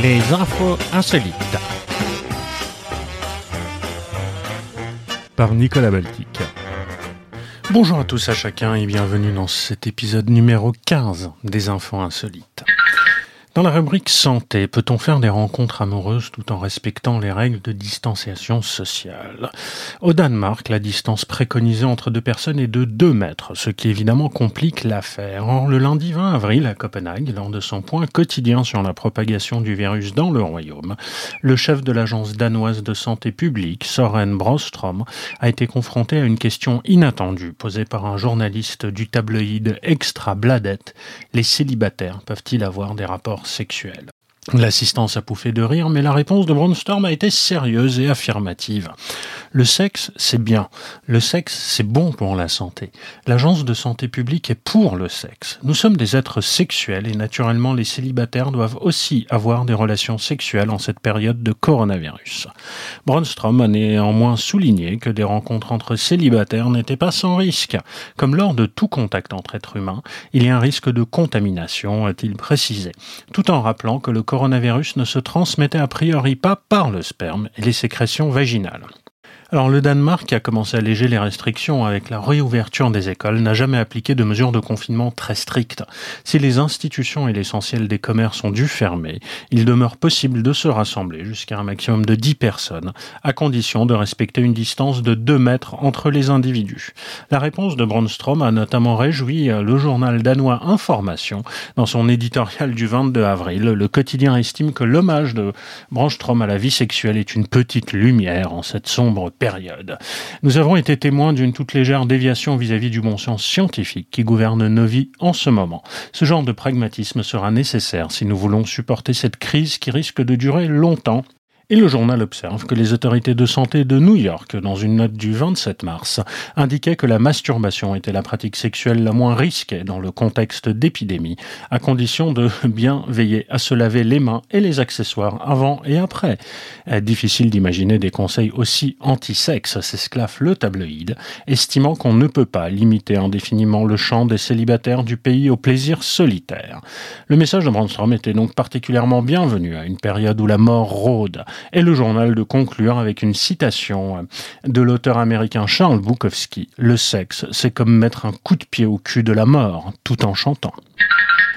Les infos insolites. Par Nicolas Baltic. Bonjour à tous, à chacun et bienvenue dans cet épisode numéro 15 des infos insolites. Dans la rubrique santé, peut-on faire des rencontres amoureuses tout en respectant les règles de distanciation sociale? Au Danemark, la distance préconisée entre deux personnes est de 2 mètres, ce qui évidemment complique l'affaire. Or, le lundi 20 avril à Copenhague, lors de son point quotidien sur la propagation du virus dans le royaume, le chef de l'agence danoise de santé publique, Soren Brostrom, a été confronté à une question inattendue posée par un journaliste du tabloïd Extra Bladet. Les célibataires avoir des rapports sexuelle. L'assistance a pouffé de rire, mais la réponse de Bronstorm a été sérieuse et affirmative. Le sexe, c'est bien. Le sexe, c'est bon pour la santé. L'agence de santé publique est pour le sexe. Nous sommes des êtres sexuels et naturellement les célibataires doivent aussi avoir des relations sexuelles en cette période de coronavirus. Bronstorm a néanmoins souligné que des rencontres entre célibataires n'étaient pas sans risque. Comme lors de tout contact entre êtres humains, il y a un risque de contamination, a-t-il précisé, tout en rappelant que le corps coronavirus ne se transmettait a priori pas par le sperme et les sécrétions vaginales. Alors le Danemark, qui a commencé à alléger les restrictions avec la réouverture des écoles, n'a jamais appliqué de mesures de confinement très strictes. Si les institutions et l'essentiel des commerces ont dû fermer, il demeure possible de se rassembler jusqu'à un maximum de 10 personnes, à condition de respecter une distance de 2 mètres entre les individus. La réponse de Brandstrom a notamment réjoui le journal danois Information. Dans son éditorial du 22 avril, le quotidien estime que l'hommage de Brandstrom à la vie sexuelle est une petite lumière en cette sombre Nous avons été témoins d'une toute légère déviation vis-à-vis du bon sens scientifique qui gouverne nos vies en ce moment. Ce genre de pragmatisme sera nécessaire si nous voulons supporter cette crise qui risque de durer longtemps et le journal observe que les autorités de santé de New York, dans une note du 27 mars, indiquaient que la masturbation était la pratique sexuelle la moins risquée dans le contexte d'épidémie, à condition de bien veiller à se laver les mains et les accessoires avant et après. Difficile d'imaginer des conseils aussi anti-sexe, s'esclaffe le tabloïd, estimant qu'on ne peut pas limiter indéfiniment le champ des célibataires du pays au plaisir solitaire. Le message de Brandstrom était donc particulièrement bienvenu à une période où la mort rôde et le journal de conclure avec une citation de l'auteur américain Charles Bukowski. Le sexe, c'est comme mettre un coup de pied au cul de la mort, tout en chantant.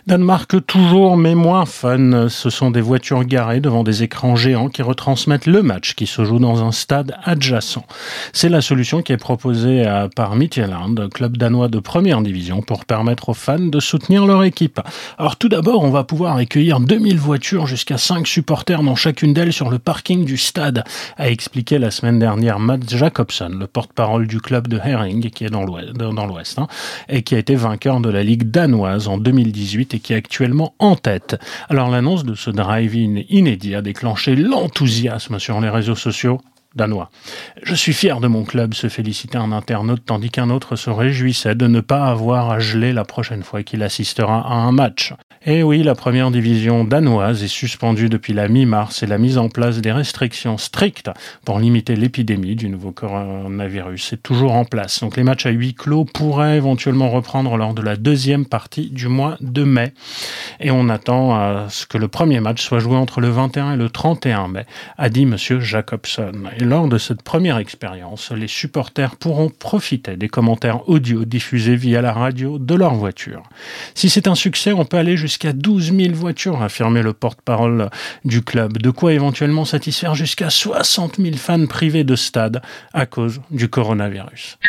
Danemark toujours, mais moins fun. Ce sont des voitures garées devant des écrans géants qui retransmettent le match qui se joue dans un stade adjacent. C'est la solution qui est proposée par Midtjylland, club danois de première division, pour permettre aux fans de soutenir leur équipe. Alors tout d'abord, on va pouvoir accueillir 2000 voitures jusqu'à 5 supporters dans chacune d'elles sur le parking du stade, a expliqué la semaine dernière Matt Jacobson, le porte-parole du club de Herring, qui est dans l'Ouest, hein, et qui a été vainqueur de la Ligue danoise en 2018 et qui est actuellement en tête. Alors l'annonce de ce drive-in inédit a déclenché l'enthousiasme sur les réseaux sociaux danois. Je suis fier de mon club, se félicitait un internaute, tandis qu'un autre se réjouissait de ne pas avoir à geler la prochaine fois qu'il assistera à un match. Et eh oui, la première division danoise est suspendue depuis la mi-mars et la mise en place des restrictions strictes pour limiter l'épidémie du nouveau coronavirus est toujours en place. Donc les matchs à huis clos pourraient éventuellement reprendre lors de la deuxième partie du mois de mai. Et on attend à ce que le premier match soit joué entre le 21 et le 31 mai, a dit monsieur Jacobson. Lors de cette première expérience, les supporters pourront profiter des commentaires audio diffusés via la radio de leur voiture. Si c'est un succès, on peut aller jusqu'à jusqu'à 12 000 voitures, a affirmé le porte-parole du club. De quoi éventuellement satisfaire jusqu'à 60 000 fans privés de stade à cause du coronavirus.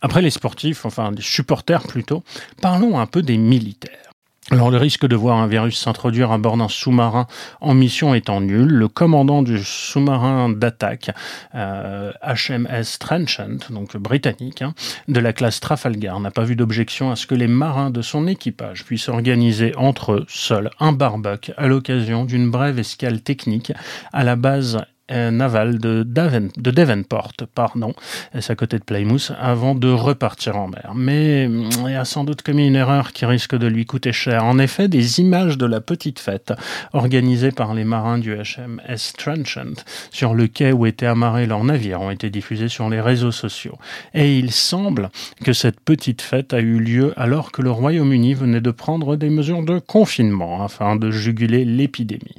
Après les sportifs, enfin des supporters plutôt, parlons un peu des militaires. Alors le risque de voir un virus s'introduire à bord d'un sous-marin en mission étant nul, le commandant du sous-marin d'attaque euh, HMS Trenchant, donc britannique, hein, de la classe Trafalgar, n'a pas vu d'objection à ce que les marins de son équipage puissent organiser entre eux seuls un barbecue à l'occasion d'une brève escale technique à la base navale de, de Devonport, pardon, c'est à côté de Plymouth, avant de repartir en mer. Mais il a sans doute commis une erreur qui risque de lui coûter cher. En effet, des images de la petite fête organisée par les marins du HMS Trenchant sur le quai où était amarré leur navire ont été diffusées sur les réseaux sociaux. Et il semble que cette petite fête a eu lieu alors que le Royaume-Uni venait de prendre des mesures de confinement afin de juguler l'épidémie.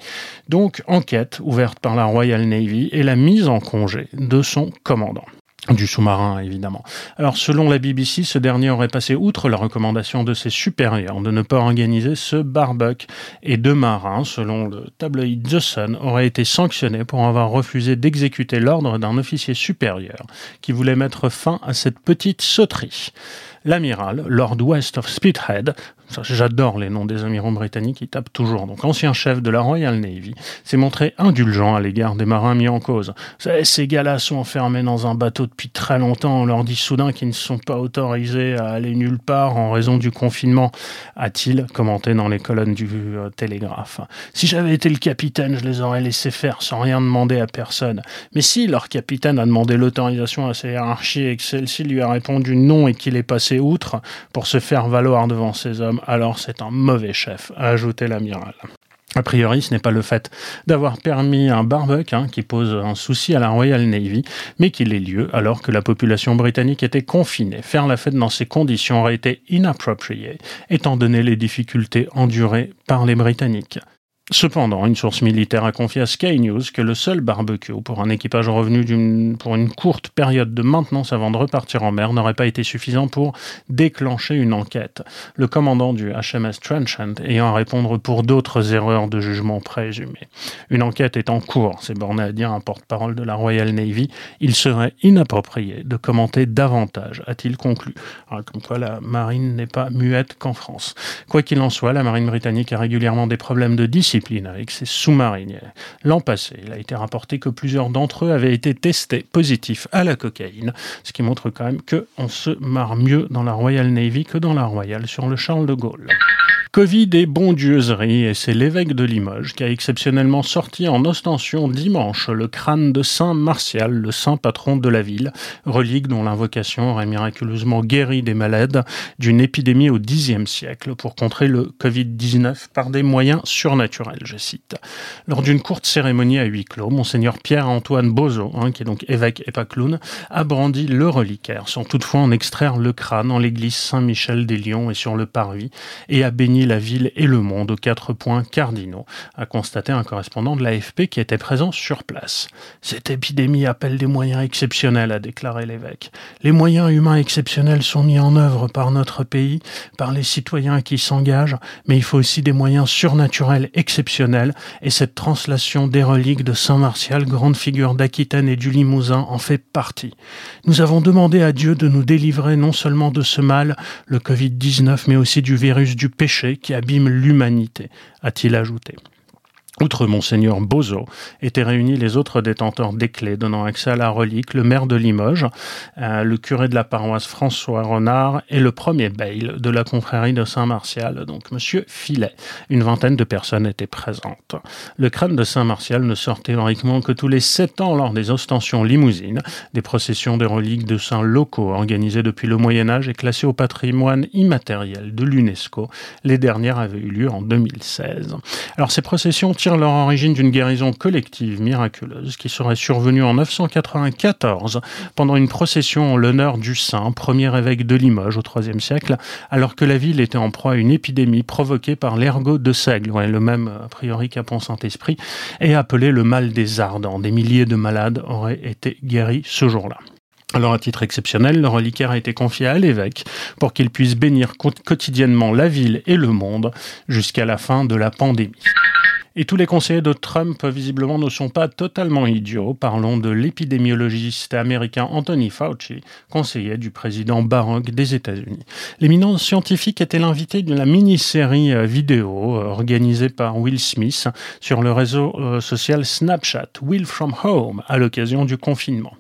Donc, enquête ouverte par la Royal Et la mise en congé de son commandant du sous-marin, évidemment. Alors, selon la BBC, ce dernier aurait passé outre la recommandation de ses supérieurs de ne pas organiser ce barbecue et deux marins, selon le tabloïd The Sun, auraient été sanctionnés pour avoir refusé d'exécuter l'ordre d'un officier supérieur qui voulait mettre fin à cette petite sauterie. L'amiral, Lord West of Spithead, J'adore les noms des amiraux britanniques, ils tapent toujours. Donc, ancien chef de la Royal Navy, s'est montré indulgent à l'égard des marins mis en cause. Ces gars-là sont enfermés dans un bateau depuis très longtemps. On leur dit soudain qu'ils ne sont pas autorisés à aller nulle part en raison du confinement, a-t-il commenté dans les colonnes du euh, Télégraphe. Si j'avais été le capitaine, je les aurais laissés faire sans rien demander à personne. Mais si leur capitaine a demandé l'autorisation à sa hiérarchie et que celle-ci lui a répondu non et qu'il est passé outre pour se faire valoir devant ses hommes, alors c'est un mauvais chef, a ajouté l'amiral. A priori, ce n'est pas le fait d'avoir permis un barbecue hein, qui pose un souci à la Royal Navy, mais qu'il ait lieu alors que la population britannique était confinée. Faire la fête dans ces conditions aurait été inapproprié, étant donné les difficultés endurées par les Britanniques. Cependant, une source militaire a confié à Sky News que le seul barbecue pour un équipage revenu pour une courte période de maintenance avant de repartir en mer n'aurait pas été suffisant pour déclencher une enquête. Le commandant du HMS Trenchant ayant à répondre pour d'autres erreurs de jugement présumées. Une enquête est en cours, c'est borné à dire un porte-parole de la Royal Navy. Il serait inapproprié de commenter davantage, a-t-il conclu. comme quoi la marine n'est pas muette qu'en France. Quoi qu'il en soit, la marine britannique a régulièrement des problèmes de discipline avec ces sous-mariniers. L'an passé, il a été rapporté que plusieurs d'entre eux avaient été testés positifs à la cocaïne, ce qui montre quand même qu'on se marre mieux dans la Royal Navy que dans la Royal sur le Charles de Gaulle. Covid et bondieuserie, et c'est l'évêque de Limoges qui a exceptionnellement sorti en ostension dimanche le crâne de Saint Martial, le saint patron de la ville, relique dont l'invocation aurait miraculeusement guéri des malades d'une épidémie au Xe siècle pour contrer le Covid-19 par des moyens surnaturels, je cite. Lors d'une courte cérémonie à huis clos, monseigneur Pierre-Antoine Bozo, hein, qui est donc évêque et pas clown, a brandi le reliquaire, sans toutefois en extraire le crâne en l'église Saint-Michel des Lions et sur le parvis, et a béni la ville et le monde aux quatre points cardinaux, a constaté un correspondant de l'AFP qui était présent sur place. Cette épidémie appelle des moyens exceptionnels, a déclaré l'évêque. Les moyens humains exceptionnels sont mis en œuvre par notre pays, par les citoyens qui s'engagent, mais il faut aussi des moyens surnaturels exceptionnels, et cette translation des reliques de Saint Martial, grande figure d'Aquitaine et du Limousin, en fait partie. Nous avons demandé à Dieu de nous délivrer non seulement de ce mal, le Covid-19, mais aussi du virus du péché qui abîme l'humanité, a-t-il ajouté. Outre Monseigneur Bozo, étaient réunis les autres détenteurs des clés donnant accès à la relique, le maire de Limoges, euh, le curé de la paroisse François Renard et le premier bail de la confrérie de Saint-Martial, donc Monsieur Filet. Une vingtaine de personnes étaient présentes. Le crâne de Saint-Martial ne sort théoriquement que tous les sept ans lors des ostensions limousines, des processions de reliques de saints locaux organisées depuis le Moyen Âge et classées au patrimoine immatériel de l'UNESCO. Les dernières avaient eu lieu en 2016. Alors ces processions leur origine d'une guérison collective miraculeuse qui serait survenue en 994 pendant une procession en l'honneur du saint, premier évêque de Limoges au IIIe siècle, alors que la ville était en proie à une épidémie provoquée par l'ergot de seigle, le même a priori qu'à Pont-Saint-Esprit, et appelé le mal des ardents. Des milliers de malades auraient été guéris ce jour-là. Alors, à titre exceptionnel, le reliquaire a été confié à l'évêque pour qu'il puisse bénir quotidiennement la ville et le monde jusqu'à la fin de la pandémie. Et tous les conseillers de Trump, visiblement, ne sont pas totalement idiots. Parlons de l'épidémiologiste américain Anthony Fauci, conseiller du président Barack des États-Unis. L'éminence scientifique était l'invité de la mini-série euh, vidéo euh, organisée par Will Smith sur le réseau euh, social Snapchat, Will from Home, à l'occasion du confinement.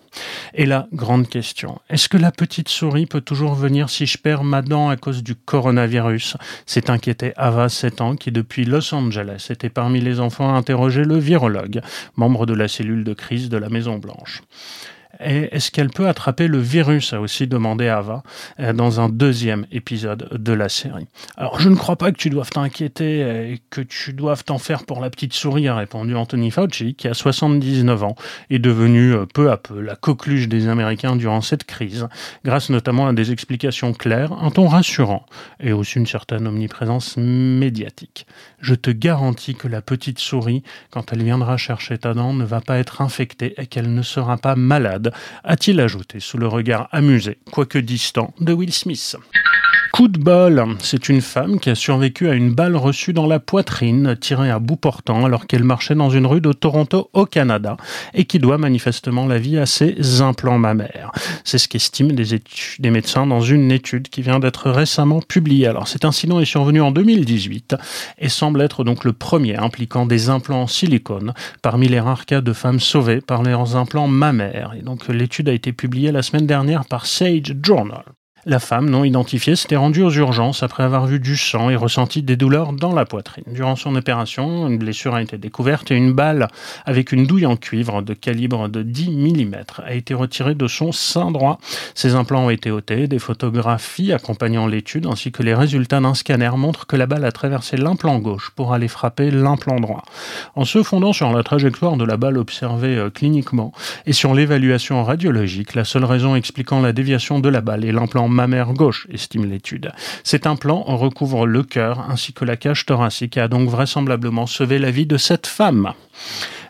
Et la grande question, est-ce que la petite souris peut toujours venir si je perds ma dent à cause du coronavirus? S'est inquiété Ava, 7 ans, qui depuis Los Angeles était parmi les enfants à interroger le virologue, membre de la cellule de crise de la Maison Blanche est-ce qu'elle peut attraper le virus a aussi demandé Ava euh, dans un deuxième épisode de la série. Alors je ne crois pas que tu doives t'inquiéter et que tu doives t'en faire pour la petite souris, a répondu Anthony Fauci, qui a 79 ans, est devenu euh, peu à peu la coqueluche des Américains durant cette crise, grâce notamment à des explications claires, un ton rassurant et aussi une certaine omniprésence médiatique. Je te garantis que la petite souris, quand elle viendra chercher ta dent, ne va pas être infectée et qu'elle ne sera pas malade a-t-il ajouté sous le regard amusé, quoique distant, de Will Smith. Coup de bol, c'est une femme qui a survécu à une balle reçue dans la poitrine, tirée à bout portant alors qu'elle marchait dans une rue de Toronto au Canada et qui doit manifestement la vie à ses implants mammaires. C'est ce qu'estiment des, médecins dans une étude qui vient d'être récemment publiée. Alors cet incident est survenu en 2018 et semble être donc le premier impliquant des implants en silicone parmi les rares cas de femmes sauvées par leurs implants mammaires. Et donc l'étude a été publiée la semaine dernière par Sage Journal. La femme non identifiée s'était rendue aux urgences après avoir vu du sang et ressenti des douleurs dans la poitrine. Durant son opération, une blessure a été découverte et une balle avec une douille en cuivre de calibre de 10 mm a été retirée de son sein droit. Ses implants ont été ôtés, des photographies accompagnant l'étude ainsi que les résultats d'un scanner montrent que la balle a traversé l'implant gauche pour aller frapper l'implant droit. En se fondant sur la trajectoire de la balle observée euh, cliniquement et sur l'évaluation radiologique, la seule raison expliquant la déviation de la balle est l'implant mammaire gauche, estime l'étude. Cet implant recouvre le cœur ainsi que la cage thoracique et a donc vraisemblablement sauvé la vie de cette femme.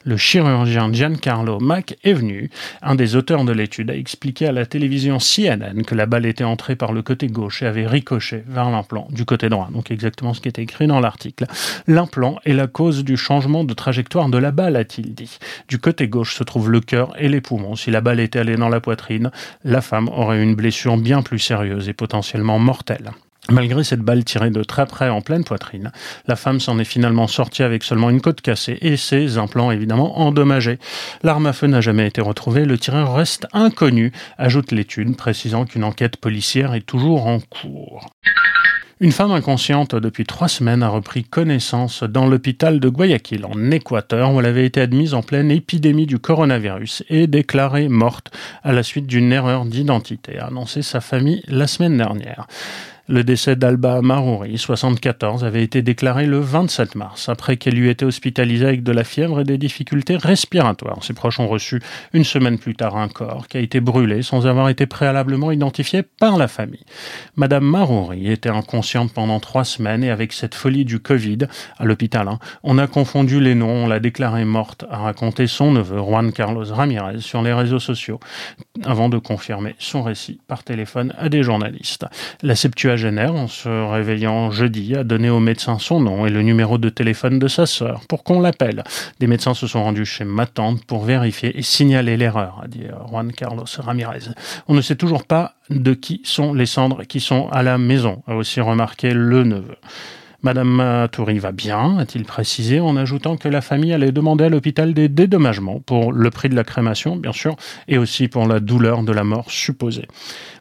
Le chirurgien Giancarlo Mac est venu, un des auteurs de l'étude, a expliqué à la télévision CNN que la balle était entrée par le côté gauche et avait ricoché vers l'implant du côté droit. Donc exactement ce qui était écrit dans l'article. L'implant est la cause du changement de trajectoire de la balle, a-t-il dit. Du côté gauche se trouve le cœur et les poumons. Si la balle était allée dans la poitrine, la femme aurait une blessure bien plus sérieuse et potentiellement mortelle. Malgré cette balle tirée de très près en pleine poitrine, la femme s'en est finalement sortie avec seulement une côte cassée et ses implants évidemment endommagés. L'arme à feu n'a jamais été retrouvée, le tireur reste inconnu, ajoute l'étude, précisant qu'une enquête policière est toujours en cours. Une femme inconsciente depuis trois semaines a repris connaissance dans l'hôpital de Guayaquil, en Équateur, où elle avait été admise en pleine épidémie du coronavirus et déclarée morte à la suite d'une erreur d'identité, a annoncé sa famille la semaine dernière. Le décès d'Alba Marouri, 74, avait été déclaré le 27 mars, après qu'elle eût été hospitalisée avec de la fièvre et des difficultés respiratoires. Ses proches ont reçu une semaine plus tard un corps qui a été brûlé sans avoir été préalablement identifié par la famille. Madame Marouri était inconsciente pendant trois semaines et avec cette folie du Covid à l'hôpital, hein, on a confondu les noms, on l'a déclarée morte, a raconté son neveu Juan Carlos Ramirez sur les réseaux sociaux, avant de confirmer son récit par téléphone à des journalistes. La en se réveillant jeudi, a donné au médecin son nom et le numéro de téléphone de sa sœur pour qu'on l'appelle. Des médecins se sont rendus chez ma tante pour vérifier et signaler l'erreur, a dit Juan Carlos Ramirez. On ne sait toujours pas de qui sont les cendres qui sont à la maison, a aussi remarqué le neveu. Madame Matoury va bien, a-t-il précisé, en ajoutant que la famille allait demander à l'hôpital des dédommagements pour le prix de la crémation, bien sûr, et aussi pour la douleur de la mort supposée.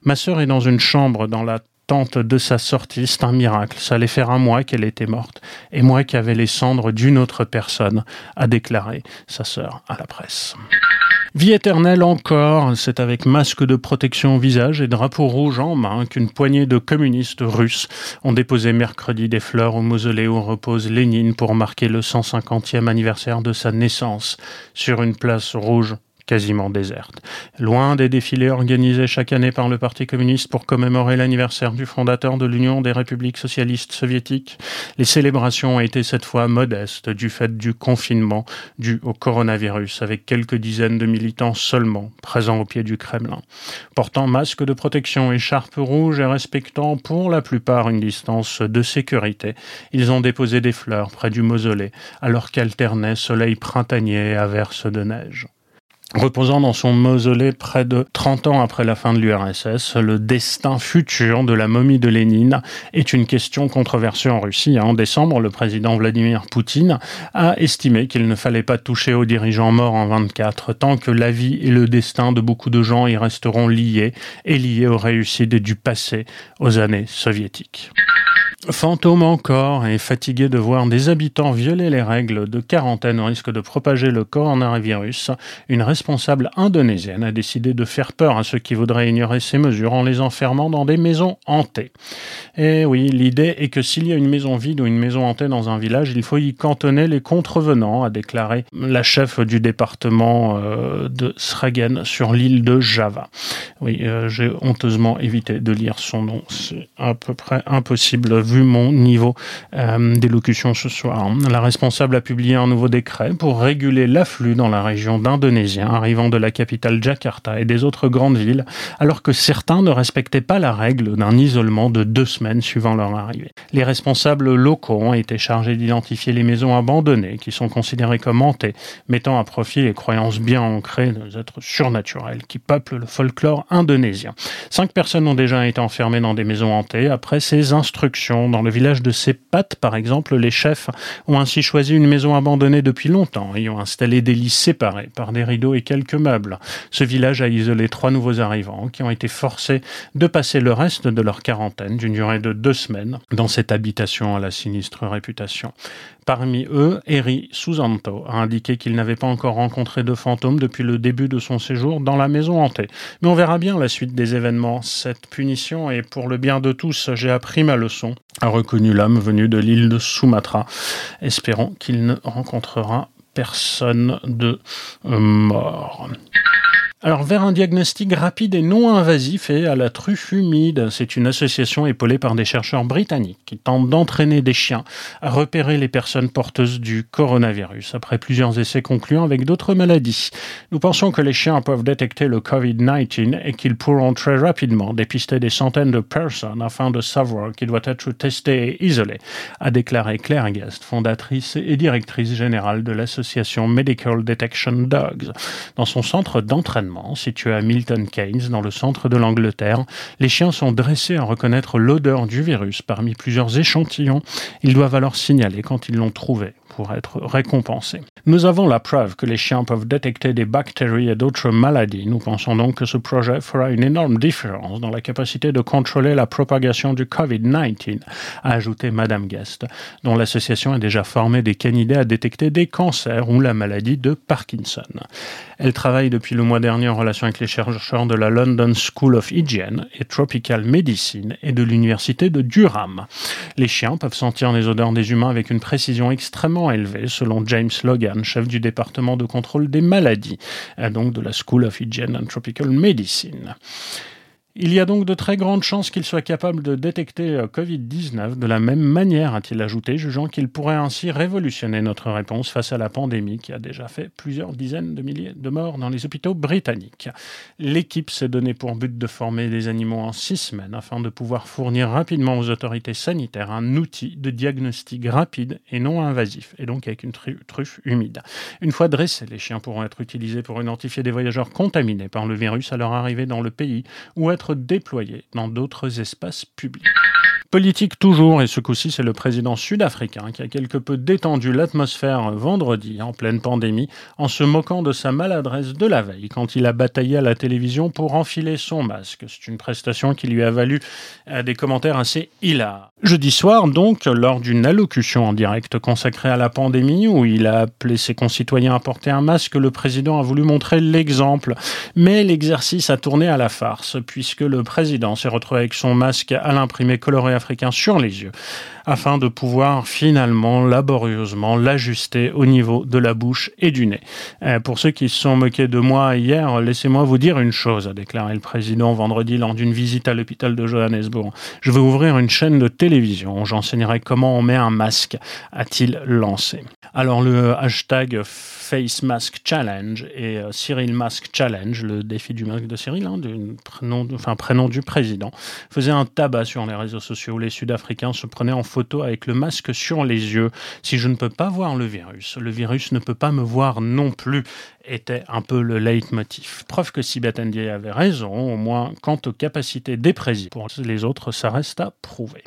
Ma sœur est dans une chambre dans la de sa sortie, c'est un miracle. Ça allait faire un mois qu'elle était morte, et moi qui avais les cendres d'une autre personne, a déclaré sa sœur à la presse. Vie éternelle encore, c'est avec masque de protection au visage et drapeau rouge en main qu'une poignée de communistes russes ont déposé mercredi des fleurs au mausolée où repose Lénine pour marquer le 150e anniversaire de sa naissance sur une place rouge quasiment déserte. Loin des défilés organisés chaque année par le Parti communiste pour commémorer l'anniversaire du fondateur de l'Union des républiques socialistes soviétiques, les célébrations ont été cette fois modestes du fait du confinement dû au coronavirus, avec quelques dizaines de militants seulement présents au pied du Kremlin. Portant masque de protection, écharpe rouge et respectant pour la plupart une distance de sécurité, ils ont déposé des fleurs près du mausolée alors qu'alternait soleil printanier et averse de neige. Reposant dans son mausolée près de 30 ans après la fin de l'URSS, le destin futur de la momie de Lénine est une question controversée en Russie. En décembre, le président Vladimir Poutine a estimé qu'il ne fallait pas toucher aux dirigeants morts en 24 tant que la vie et le destin de beaucoup de gens y resteront liés et liés aux réussites du passé, aux années soviétiques. Fantôme encore et fatigué de voir des habitants violer les règles de quarantaine au risque de propager le coronavirus, une responsable indonésienne a décidé de faire peur à ceux qui voudraient ignorer ces mesures en les enfermant dans des maisons hantées. Et oui, l'idée est que s'il y a une maison vide ou une maison hantée dans un village, il faut y cantonner les contrevenants, a déclaré la chef du département euh, de Sragen sur l'île de Java. Oui, euh, j'ai honteusement évité de lire son nom, c'est à peu près impossible vu mon niveau euh, d'élocution ce soir. La responsable a publié un nouveau décret pour réguler l'afflux dans la région d'Indonésiens arrivant de la capitale Jakarta et des autres grandes villes, alors que certains ne respectaient pas la règle d'un isolement de deux semaines suivant leur arrivée. Les responsables locaux ont été chargés d'identifier les maisons abandonnées qui sont considérées comme hantées, mettant à profit les croyances bien ancrées des êtres surnaturels qui peuplent le folklore indonésien. Cinq personnes ont déjà été enfermées dans des maisons hantées après ces instructions dans le village de Sepat, par exemple, les chefs ont ainsi choisi une maison abandonnée depuis longtemps et ont installé des lits séparés par des rideaux et quelques meubles. Ce village a isolé trois nouveaux arrivants qui ont été forcés de passer le reste de leur quarantaine d'une durée de deux semaines dans cette habitation à la sinistre réputation. Parmi eux, Eri Susanto a indiqué qu'il n'avait pas encore rencontré de fantômes depuis le début de son séjour dans la maison hantée. Mais on verra bien la suite des événements. Cette punition est pour le bien de tous. J'ai appris ma leçon, a reconnu l'homme venu de l'île de Sumatra. Espérons qu'il ne rencontrera personne de mort. Alors, vers un diagnostic rapide et non invasif et à la truffe humide, c'est une association épaulée par des chercheurs britanniques qui tentent d'entraîner des chiens à repérer les personnes porteuses du coronavirus après plusieurs essais concluants avec d'autres maladies. Nous pensons que les chiens peuvent détecter le COVID-19 et qu'ils pourront très rapidement dépister des centaines de personnes afin de savoir qui doit être testé et isolé, a déclaré Claire Guest, fondatrice et directrice générale de l'association Medical Detection Dogs. Dans son centre d'entraînement, situé à Milton Keynes, dans le centre de l'Angleterre. Les chiens sont dressés à reconnaître l'odeur du virus parmi plusieurs échantillons. Ils doivent alors signaler quand ils l'ont trouvé pour être récompensés. Nous avons la preuve que les chiens peuvent détecter des bactéries et d'autres maladies. Nous pensons donc que ce projet fera une énorme différence dans la capacité de contrôler la propagation du COVID-19, a ajouté Madame Guest, dont l'association a déjà formé des canidés à détecter des cancers ou la maladie de Parkinson. Elle travaille depuis le mois dernier en relation avec les chercheurs de la London School of Hygiene et Tropical Medicine et de l'Université de Durham. Les chiens peuvent sentir les odeurs des humains avec une précision extrêmement élevé, selon James Logan, chef du département de contrôle des maladies, donc de la School of Hygiene and Tropical Medicine. Il y a donc de très grandes chances qu'il soit capable de détecter euh, Covid-19 de la même manière, a-t-il ajouté, jugeant qu'il pourrait ainsi révolutionner notre réponse face à la pandémie qui a déjà fait plusieurs dizaines de milliers de morts dans les hôpitaux britanniques. L'équipe s'est donné pour but de former des animaux en six semaines afin de pouvoir fournir rapidement aux autorités sanitaires un outil de diagnostic rapide et non invasif, et donc avec une truffe humide. Une fois dressés, les chiens pourront être utilisés pour identifier des voyageurs contaminés par le virus à leur arrivée dans le pays ou être déployés dans d'autres espaces publics. Politique toujours, et ce coup-ci c'est le président sud-africain qui a quelque peu détendu l'atmosphère vendredi en pleine pandémie en se moquant de sa maladresse de la veille quand il a bataillé à la télévision pour enfiler son masque. C'est une prestation qui lui a valu euh, des commentaires assez hilars. Jeudi soir donc, lors d'une allocution en direct consacrée à la pandémie où il a appelé ses concitoyens à porter un masque, le président a voulu montrer l'exemple. Mais l'exercice a tourné à la farce puisque le président s'est retrouvé avec son masque à l'imprimé coloré africain sur les yeux, afin de pouvoir finalement laborieusement l'ajuster au niveau de la bouche et du nez. Euh, pour ceux qui se sont moqués de moi hier, laissez-moi vous dire une chose, a déclaré le président vendredi lors d'une visite à l'hôpital de Johannesburg. Je vais ouvrir une chaîne de télévision où j'enseignerai comment on met un masque, a-t-il lancé. Alors le hashtag Face Mask Challenge et euh, Cyril Mask Challenge, le défi du masque de Cyril, hein, du nom de enfin prénom du président, faisait un tabac sur les réseaux sociaux. Les Sud-Africains se prenaient en photo avec le masque sur les yeux. Si je ne peux pas voir le virus, le virus ne peut pas me voir non plus était un peu le leitmotiv. Preuve que Sibeth Ndiaye avait raison, au moins quant aux capacités des présidents. Pour les autres, ça reste à prouver.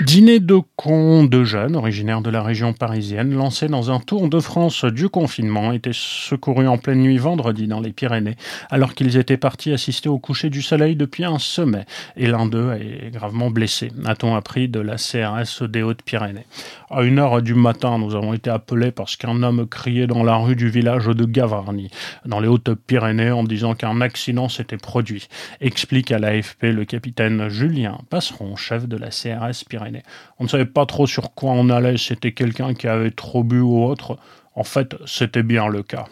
Dîner de cons de jeunes originaires de la région parisienne, lancés dans un tour de France du confinement, étaient secourus en pleine nuit vendredi dans les Pyrénées, alors qu'ils étaient partis assister au coucher du soleil depuis un sommet. Et l'un d'eux est gravement blessé, a-t-on appris de la CRS des Hautes-Pyrénées. À une heure du matin, nous avons été appelés parce qu'un homme criait dans la rue du village de Gavarnie, dans les Hautes-Pyrénées, en disant qu'un accident s'était produit, explique à l'AFP le capitaine Julien Passeron, chef de la CRS Pyrénées. On ne savait pas trop sur quoi on allait, c'était quelqu'un qui avait trop bu ou autre. En fait, c'était bien le cas.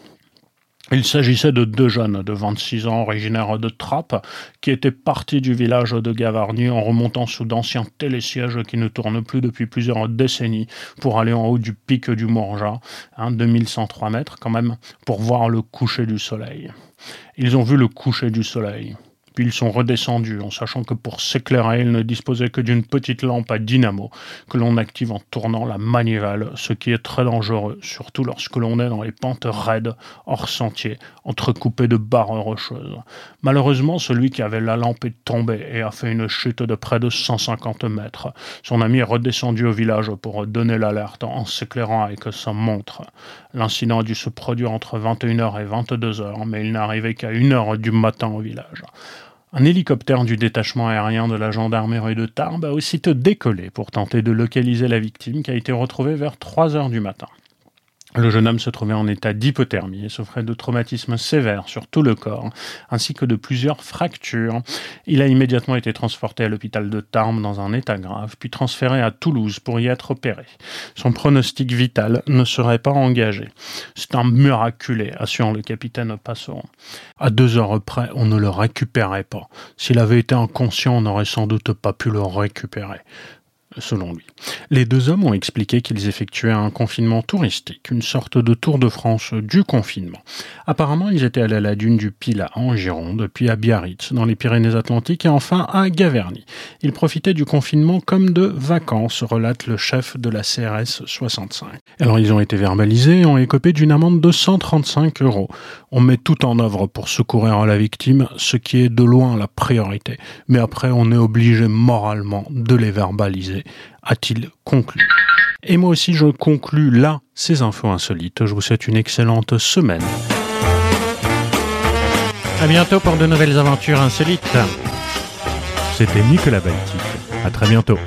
Il s'agissait de deux jeunes de 26 ans originaires de Trappes qui étaient partis du village de Gavarnie en remontant sous d'anciens télésièges qui ne tournent plus depuis plusieurs décennies pour aller en haut du pic du Morja, hein, 2103 mètres quand même, pour voir le coucher du soleil. Ils ont vu le coucher du soleil. Puis ils sont redescendus en sachant que pour s'éclairer, ils ne disposaient que d'une petite lampe à dynamo que l'on active en tournant la manivelle, ce qui est très dangereux, surtout lorsque l'on est dans les pentes raides, hors sentier, entrecoupées de barres rocheuses. Malheureusement, celui qui avait la lampe est tombé et a fait une chute de près de 150 mètres. Son ami est redescendu au village pour donner l'alerte en s'éclairant avec sa montre. L'incident a dû se produire entre 21h et 22h, mais il n'arrivait qu'à 1h du matin au village. Un hélicoptère du détachement aérien de la gendarmerie de Tarbes a aussitôt décollé pour tenter de localiser la victime qui a été retrouvée vers 3 heures du matin. Le jeune homme se trouvait en état d'hypothermie et souffrait de traumatismes sévères sur tout le corps, ainsi que de plusieurs fractures. Il a immédiatement été transporté à l'hôpital de Tarbes dans un état grave, puis transféré à Toulouse pour y être opéré. Son pronostic vital ne serait pas engagé. C'est un miraculé, assure le capitaine Passeron. À deux heures près, on ne le récupérait pas. S'il avait été inconscient, on n'aurait sans doute pas pu le récupérer selon lui. Les deux hommes ont expliqué qu'ils effectuaient un confinement touristique, une sorte de tour de France du confinement. Apparemment, ils étaient allés à la dune du Pilat en Gironde, puis à Biarritz dans les Pyrénées-Atlantiques et enfin à Gaverny. Ils profitaient du confinement comme de vacances, relate le chef de la CRS 65. Alors ils ont été verbalisés et ont écopé d'une amende de 135 euros. On met tout en œuvre pour secourir la victime, ce qui est de loin la priorité. Mais après, on est obligé moralement de les verbaliser a-t-il conclu? Et moi aussi, je conclus là ces infos insolites. Je vous souhaite une excellente semaine. À bientôt pour de nouvelles aventures insolites. C'était Nicolas Baltic. À très bientôt.